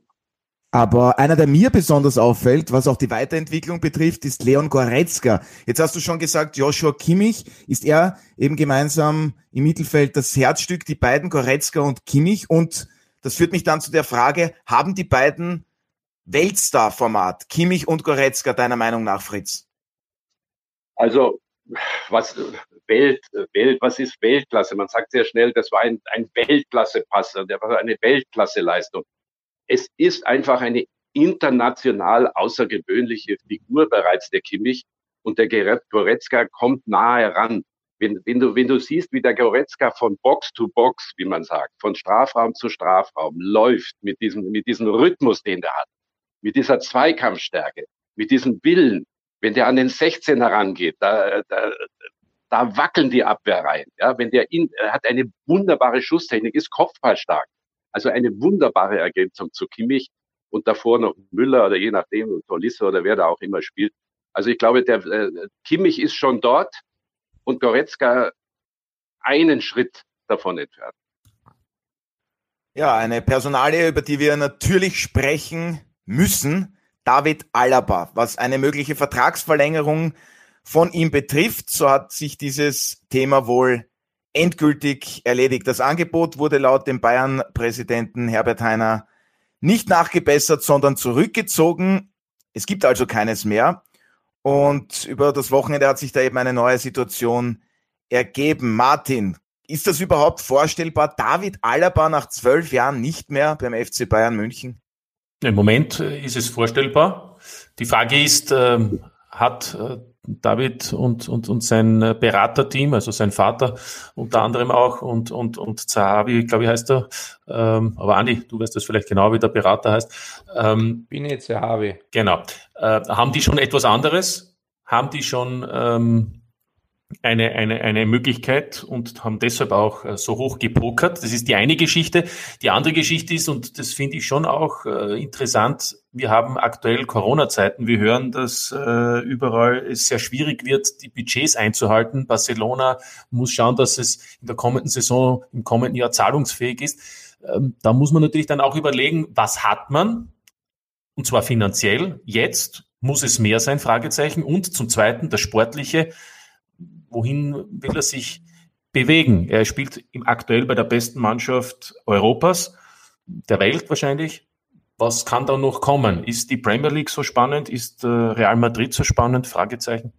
Aber einer, der mir besonders auffällt, was auch die Weiterentwicklung betrifft, ist Leon Goretzka. Jetzt hast du schon gesagt, Joshua Kimmich, ist er eben gemeinsam im Mittelfeld das Herzstück, die beiden Goretzka und Kimmich. Und das führt mich dann zu der Frage, haben die beiden Weltstar-Format, Kimmich und Goretzka, deiner Meinung nach, Fritz? Also, was Welt, Welt, was ist Weltklasse? Man sagt sehr schnell, das war ein, ein Weltklasse-Pass, der war eine Weltklasse-Leistung es ist einfach eine international außergewöhnliche Figur bereits der Kimmich und der Goretzka kommt nahe ran. Wenn, wenn, du, wenn du siehst, wie der Goretzka von Box to Box, wie man sagt, von Strafraum zu Strafraum läuft mit diesem, mit diesem Rhythmus, den der hat, mit dieser Zweikampfstärke, mit diesem Willen, wenn der an den 16 herangeht, da, da, da wackeln die Abwehrreihen. Ja, wenn der in, er hat eine wunderbare Schusstechnik, ist kopfballstark. Also eine wunderbare Ergänzung zu Kimmich und davor noch Müller oder je nachdem, Tolisse oder wer da auch immer spielt. Also ich glaube, der äh, Kimmich ist schon dort und Goretzka einen Schritt davon entfernt. Ja, eine Personalie, über die wir natürlich sprechen müssen. David Alaba, was eine mögliche Vertragsverlängerung von ihm betrifft, so hat sich dieses Thema wohl endgültig erledigt. Das Angebot wurde laut dem Bayern-Präsidenten Herbert Heiner nicht nachgebessert, sondern zurückgezogen. Es gibt also keines mehr. Und über das Wochenende hat sich da eben eine neue Situation ergeben. Martin, ist das überhaupt vorstellbar? David Alaba nach zwölf Jahren nicht mehr beim FC Bayern München? Im Moment äh, ist es vorstellbar. Die Frage ist, ähm, hat äh, David und, und, und sein äh, Beraterteam, also sein Vater unter anderem auch und, und, und Zahavi, glaube ich, heißt er. Ähm, aber Andi, du weißt das vielleicht genau, wie der Berater heißt. Ähm, Bin jetzt Zahavi. Genau. Äh, haben die schon etwas anderes? Haben die schon ähm, eine, eine, eine Möglichkeit und haben deshalb auch äh, so hoch gepokert. Das ist die eine Geschichte. Die andere Geschichte ist, und das finde ich schon auch äh, interessant, wir haben aktuell Corona-Zeiten. Wir hören, dass äh, überall es sehr schwierig wird, die Budgets einzuhalten. Barcelona muss schauen, dass es in der kommenden Saison, im kommenden Jahr zahlungsfähig ist. Ähm, da muss man natürlich dann auch überlegen, was hat man? Und zwar finanziell. Jetzt muss es mehr sein, Fragezeichen. Und zum Zweiten das Sportliche wohin will er sich bewegen? Er spielt aktuell bei der besten Mannschaft Europas, der Welt wahrscheinlich. Was kann da noch kommen? Ist die Premier League so spannend? Ist äh, Real Madrid so spannend? Fragezeichen.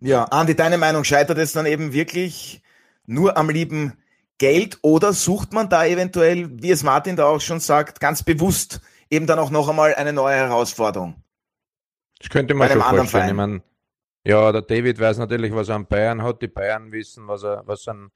Ja, Andi, deine Meinung, scheitert es dann eben wirklich nur am lieben Geld oder sucht man da eventuell, wie es Martin da auch schon sagt, ganz bewusst eben dann auch noch einmal eine neue Herausforderung? Das könnte man schon vorstellen. Ich meine, ja, der David weiß natürlich, was er an Bayern hat. Die Bayern wissen, was er, was an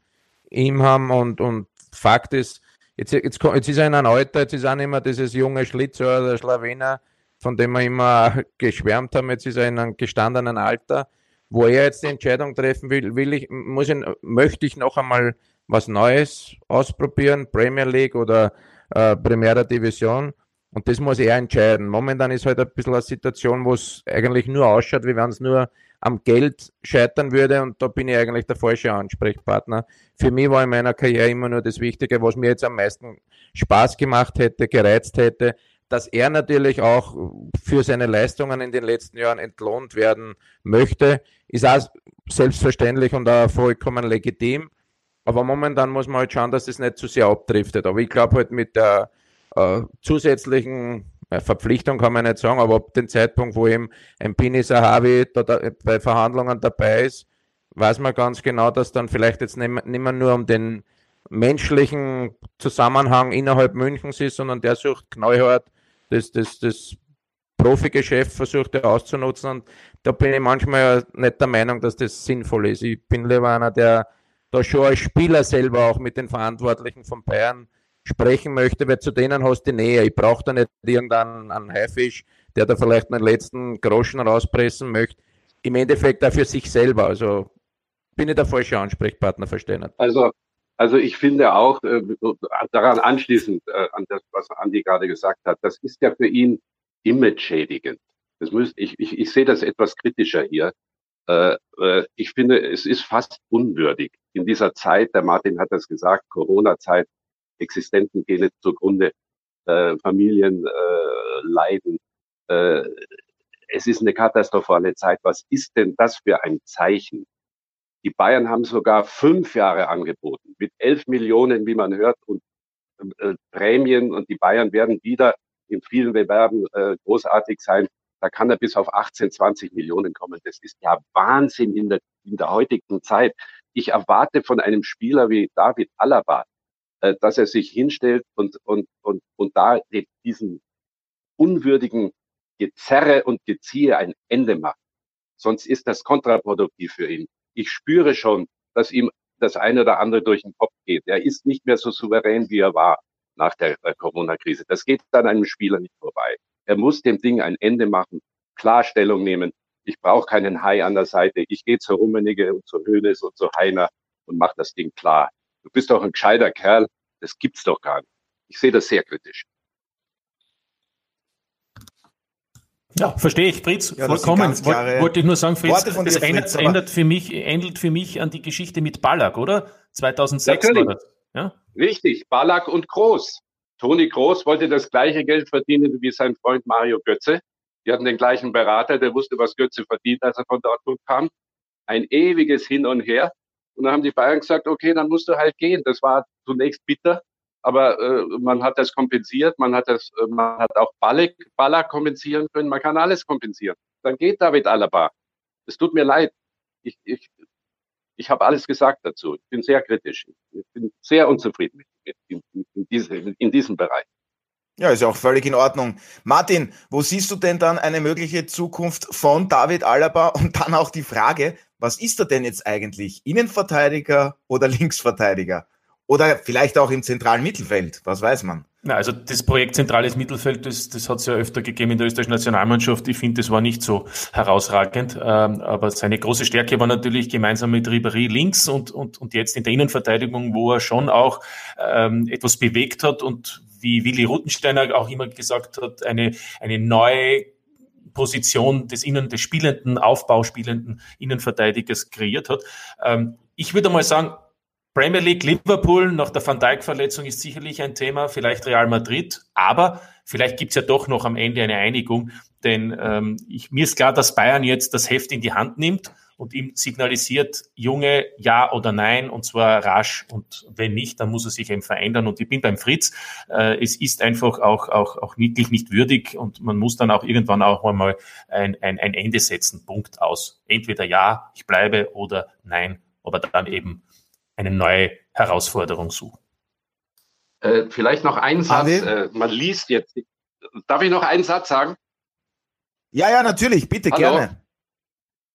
ihm haben. Und, und Fakt ist, jetzt, jetzt, jetzt ist er in einem Alter, jetzt ist auch nicht mehr dieses junge Schlitzohr, der Schlawener, von dem wir immer geschwärmt haben. Jetzt ist er in einem gestandenen Alter, wo er jetzt die Entscheidung treffen will, will ich, muss ich, möchte ich noch einmal was Neues ausprobieren, Premier League oder äh, Primera Division. Und das muss er entscheiden. Momentan ist halt ein bisschen eine Situation, wo es eigentlich nur ausschaut, wie wenn es nur am Geld scheitern würde und da bin ich eigentlich der falsche Ansprechpartner. Für mich war in meiner Karriere immer nur das Wichtige, was mir jetzt am meisten Spaß gemacht hätte, gereizt hätte, dass er natürlich auch für seine Leistungen in den letzten Jahren entlohnt werden möchte, ist auch selbstverständlich und auch vollkommen legitim. Aber momentan muss man halt schauen, dass es nicht zu sehr abdriftet. Aber ich glaube halt mit der äh, zusätzlichen Verpflichtung kann man nicht sagen, aber ab dem Zeitpunkt, wo eben ein Pini Sahavi da, da, bei Verhandlungen dabei ist, weiß man ganz genau, dass dann vielleicht jetzt nicht, nicht mehr nur um den menschlichen Zusammenhang innerhalb Münchens ist, sondern der sucht knallhart das, das, das Profigeschäft versucht er auszunutzen und da bin ich manchmal nicht der Meinung, dass das sinnvoll ist. Ich bin lieber einer, der da schon als Spieler selber auch mit den Verantwortlichen von Bayern sprechen möchte, weil zu denen hast du Nähe. Ich brauche da nicht irgendeinen Haifisch, der da vielleicht einen letzten Groschen rauspressen möchte. Im Endeffekt auch für sich selber. Also bin ich der falsche Ansprechpartner, verstehen. Also, also ich finde auch, äh, daran anschließend äh, an das, was Andi gerade gesagt hat, das ist ja für ihn image-schädigend. Das muss, ich, ich, ich sehe das etwas kritischer hier. Äh, äh, ich finde, es ist fast unwürdig in dieser Zeit, der Martin hat das gesagt, Corona-Zeit, Existenten gehen zugrunde, äh, Familien äh, leiden. Äh, es ist eine katastrophale Zeit. Was ist denn das für ein Zeichen? Die Bayern haben sogar fünf Jahre angeboten mit elf Millionen, wie man hört, und äh, Prämien. Und die Bayern werden wieder in vielen Bewerben äh, großartig sein. Da kann er bis auf 18, 20 Millionen kommen. Das ist ja Wahnsinn in der, in der heutigen Zeit. Ich erwarte von einem Spieler wie David Alaba, dass er sich hinstellt und, und, und, und da diesen unwürdigen Gezerre und Geziehe ein Ende macht. Sonst ist das kontraproduktiv für ihn. Ich spüre schon, dass ihm das eine oder andere durch den Kopf geht. Er ist nicht mehr so souverän, wie er war nach der, der Corona-Krise. Das geht an einem Spieler nicht vorbei. Er muss dem Ding ein Ende machen, Klarstellung nehmen. Ich brauche keinen Hai an der Seite. Ich gehe zur Rummenige und zur Höhnes und zu Heiner und mache das Ding klar du bist doch ein gescheiter Kerl, das gibt's doch gar nicht. Ich sehe das sehr kritisch. Ja, verstehe ich, Fritz, ja, vollkommen. Wollte ich nur sagen, Fritz, das Fritz, ändert, ändert, für mich, ändert für mich an die Geschichte mit Ballack, oder? 2006 Natürlich. war das. Ja? Richtig, Ballack und Groß. Toni Groß wollte das gleiche Geld verdienen wie sein Freund Mario Götze. Die hatten den gleichen Berater, der wusste, was Götze verdient, als er von Dortmund kam. Ein ewiges Hin und Her. Und dann haben die Bayern gesagt, okay, dann musst du halt gehen. Das war zunächst bitter, aber äh, man hat das kompensiert, man hat das, äh, man hat auch Ballack, Ballack kompensieren können, man kann alles kompensieren. dann geht David Alaba. Es tut mir leid. Ich, ich, ich habe alles gesagt dazu. Ich bin sehr kritisch. Ich bin sehr unzufrieden mit, in, in, diese, in diesem Bereich. Ja, ist ja auch völlig in Ordnung. Martin, wo siehst du denn dann eine mögliche Zukunft von David Alaba? Und dann auch die Frage, was ist er denn jetzt eigentlich? Innenverteidiger oder Linksverteidiger? Oder vielleicht auch im zentralen Mittelfeld, was weiß man? Na, also das Projekt zentrales Mittelfeld, das, das hat es ja öfter gegeben in der österreichischen Nationalmannschaft. Ich finde, das war nicht so herausragend. Ähm, aber seine große Stärke war natürlich gemeinsam mit Ribéry links und, und, und jetzt in der Innenverteidigung, wo er schon auch ähm, etwas bewegt hat und wie Willi Ruttensteiner auch immer gesagt hat, eine, eine neue Position des Innen, des spielenden, aufbauspielenden Innenverteidigers kreiert hat. Ähm, ich würde mal sagen, Premier League Liverpool nach der Van Dijk-Verletzung ist sicherlich ein Thema, vielleicht Real Madrid, aber vielleicht gibt's ja doch noch am Ende eine Einigung, denn ähm, ich, mir ist klar, dass Bayern jetzt das Heft in die Hand nimmt und ihm signalisiert, Junge, ja oder nein, und zwar rasch. Und wenn nicht, dann muss er sich eben verändern. Und ich bin beim Fritz. Äh, es ist einfach auch, auch, auch wirklich nicht würdig und man muss dann auch irgendwann auch einmal ein, ein, ein Ende setzen. Punkt aus. Entweder ja, ich bleibe oder nein, aber dann eben eine neue Herausforderung suchen. Äh, vielleicht noch ein Satz. Äh, man liest jetzt. Darf ich noch einen Satz sagen? Ja, ja, natürlich. Bitte, Hallo? gerne.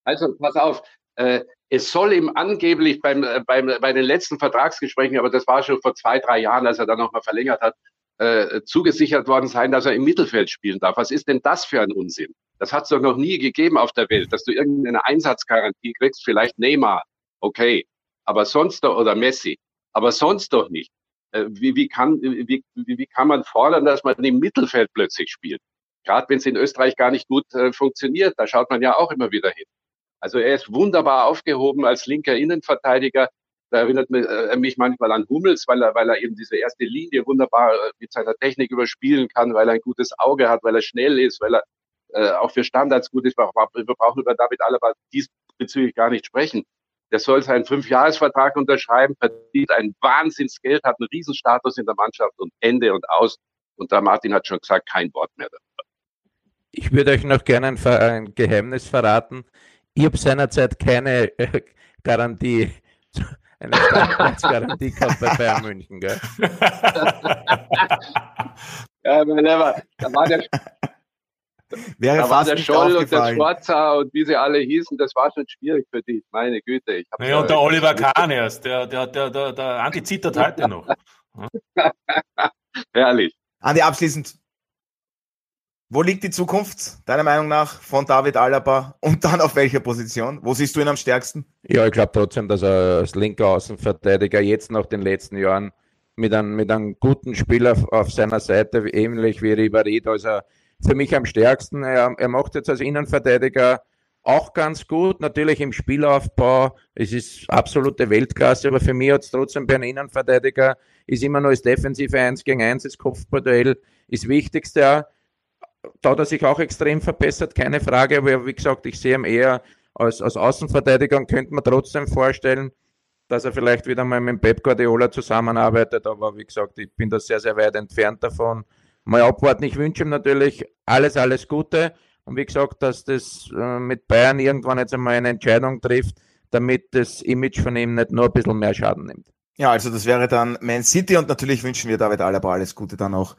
Also, pass auf. Äh, es soll ihm angeblich beim, äh, beim, bei den letzten Vertragsgesprächen, aber das war schon vor zwei, drei Jahren, als er dann nochmal verlängert hat, äh, zugesichert worden sein, dass er im Mittelfeld spielen darf. Was ist denn das für ein Unsinn? Das hat es doch noch nie gegeben auf der Welt, dass du irgendeine Einsatzgarantie kriegst, vielleicht Neymar, okay aber sonst doch, oder Messi, aber sonst doch nicht. Äh, wie, wie, kann, wie, wie, wie kann man fordern, dass man im Mittelfeld plötzlich spielt? Gerade wenn es in Österreich gar nicht gut äh, funktioniert, da schaut man ja auch immer wieder hin. Also er ist wunderbar aufgehoben als linker Innenverteidiger. Da erinnert äh, mich manchmal an Hummels, weil er, weil er eben diese erste Linie wunderbar äh, mit seiner Technik überspielen kann, weil er ein gutes Auge hat, weil er schnell ist, weil er äh, auch für Standards gut ist. Wir brauchen über David Alaba diesbezüglich gar nicht sprechen der soll seinen Fünfjahresvertrag unterschreiben, verdient ein Wahnsinnsgeld, hat einen Riesenstatus in der Mannschaft und Ende und aus. Und da Martin hat schon gesagt, kein Wort mehr darüber. Ich würde euch noch gerne ein Geheimnis verraten. Ich habe seinerzeit keine äh, Garantie, eine Startplatzgarantie gehabt bei Bayern München. Gell? ja, aber da war der, Wäre da war der Scholl und der Schwarzer und wie sie alle hießen, das war schon schwierig für dich, meine Güte. Ich ja, und der Oliver Kahn erst, der, der, der, der, der Andi zittert heute noch. Herrlich. Andi, abschließend, wo liegt die Zukunft, deiner Meinung nach, von David Alaba und dann auf welcher Position? Wo siehst du ihn am stärksten? Ja, ich glaube trotzdem, dass er als linker Außenverteidiger jetzt nach den letzten Jahren mit einem, mit einem guten Spieler auf seiner Seite, ähnlich wie Ribéry, da ist er für mich am stärksten. Er, er macht jetzt als Innenverteidiger auch ganz gut, natürlich im Spielaufbau. Es ist absolute Weltklasse, aber für mich hat es trotzdem bei einem Innenverteidiger ist immer noch das defensive 1 gegen 1, das Kopfballduell ist wichtigste. Da hat er sich auch extrem verbessert, keine Frage, aber wie gesagt, ich sehe ihn eher als, als Außenverteidiger und könnte mir trotzdem vorstellen, dass er vielleicht wieder mal mit Pep Guardiola zusammenarbeitet, aber wie gesagt, ich bin da sehr, sehr weit entfernt davon mal abwarten. Ich wünsche ihm natürlich alles, alles Gute. Und wie gesagt, dass das äh, mit Bayern irgendwann jetzt einmal eine Entscheidung trifft, damit das Image von ihm nicht nur ein bisschen mehr Schaden nimmt. Ja, also das wäre dann Man City und natürlich wünschen wir David Alaba alles Gute dann auch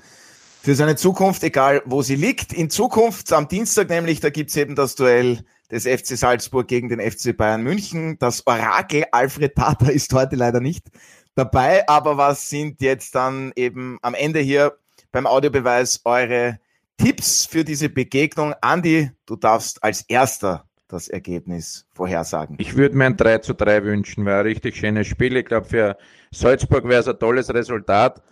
für seine Zukunft, egal wo sie liegt. In Zukunft, am Dienstag nämlich, da gibt's eben das Duell des FC Salzburg gegen den FC Bayern München. Das Orakel Alfred Tata ist heute leider nicht dabei, aber was sind jetzt dann eben am Ende hier beim Audiobeweis eure Tipps für diese Begegnung. Andi, du darfst als erster das Ergebnis vorhersagen. Ich würde mir ein 3 zu 3 wünschen, wäre ein richtig schönes Spiel. Ich glaube, für Salzburg wäre es ein tolles Resultat.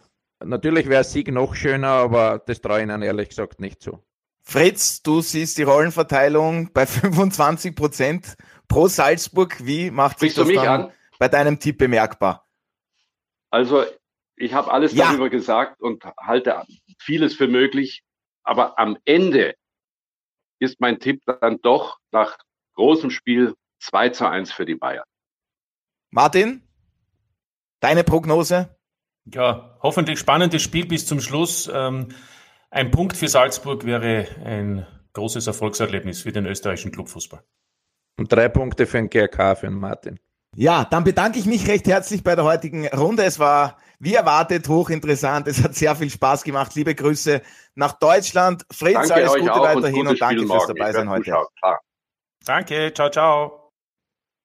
Natürlich wäre Sieg noch schöner, aber das traue ich Ihnen ehrlich gesagt nicht zu. Fritz, du siehst die Rollenverteilung bei 25 Prozent pro Salzburg. Wie macht sich das dann an? bei deinem Tipp bemerkbar? Also ich habe alles ja. darüber gesagt und halte vieles für möglich. Aber am Ende ist mein Tipp dann doch nach großem Spiel 2 zu 1 für die Bayern. Martin, deine Prognose? Ja, hoffentlich spannendes Spiel bis zum Schluss. Ähm, ein Punkt für Salzburg wäre ein großes Erfolgserlebnis für den österreichischen Clubfußball. Und drei Punkte für den GRK, für den Martin. Ja, dann bedanke ich mich recht herzlich bei der heutigen Runde. Es war wie erwartet hochinteressant. Es hat sehr viel Spaß gemacht. Liebe Grüße nach Deutschland. Fritz, danke alles Gute weiterhin und, und danke fürs Dabeisein heute. Danke, ciao, ciao.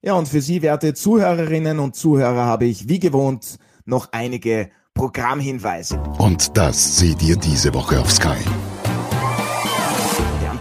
Ja, und für Sie, werte Zuhörerinnen und Zuhörer, habe ich wie gewohnt noch einige Programmhinweise. Und das seht ihr diese Woche auf Sky.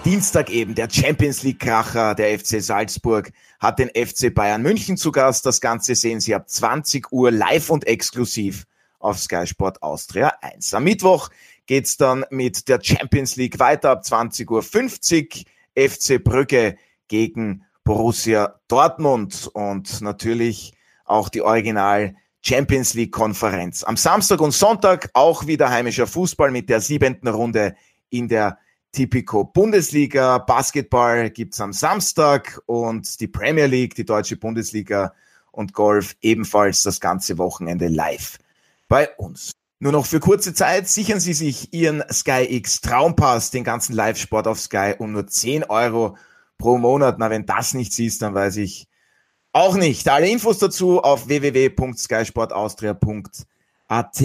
Dienstag eben der Champions League Kracher der FC Salzburg hat den FC Bayern München zu Gast. Das Ganze sehen Sie ab 20 Uhr live und exklusiv auf Sky Sport Austria 1. Am Mittwoch geht's dann mit der Champions League weiter ab 20.50 Uhr FC Brügge gegen Borussia Dortmund und natürlich auch die Original Champions League Konferenz. Am Samstag und Sonntag auch wieder heimischer Fußball mit der siebenten Runde in der Tipico Bundesliga. Basketball gibt's am Samstag und die Premier League, die deutsche Bundesliga und Golf ebenfalls das ganze Wochenende live bei uns. Nur noch für kurze Zeit sichern Sie sich Ihren Sky X Traumpass, den ganzen Live-Sport auf Sky um nur 10 Euro pro Monat. Na, wenn das nichts ist, dann weiß ich auch nicht. Alle Infos dazu auf www.skysportaustria.at.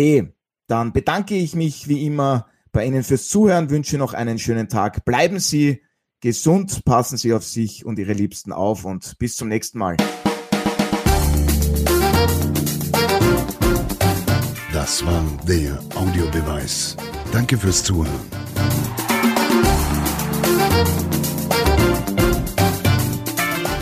Dann bedanke ich mich wie immer bei Ihnen fürs Zuhören, wünsche noch einen schönen Tag. Bleiben Sie gesund, passen Sie auf sich und Ihre Liebsten auf und bis zum nächsten Mal. Das war der Audiobeweis. Danke fürs Zuhören.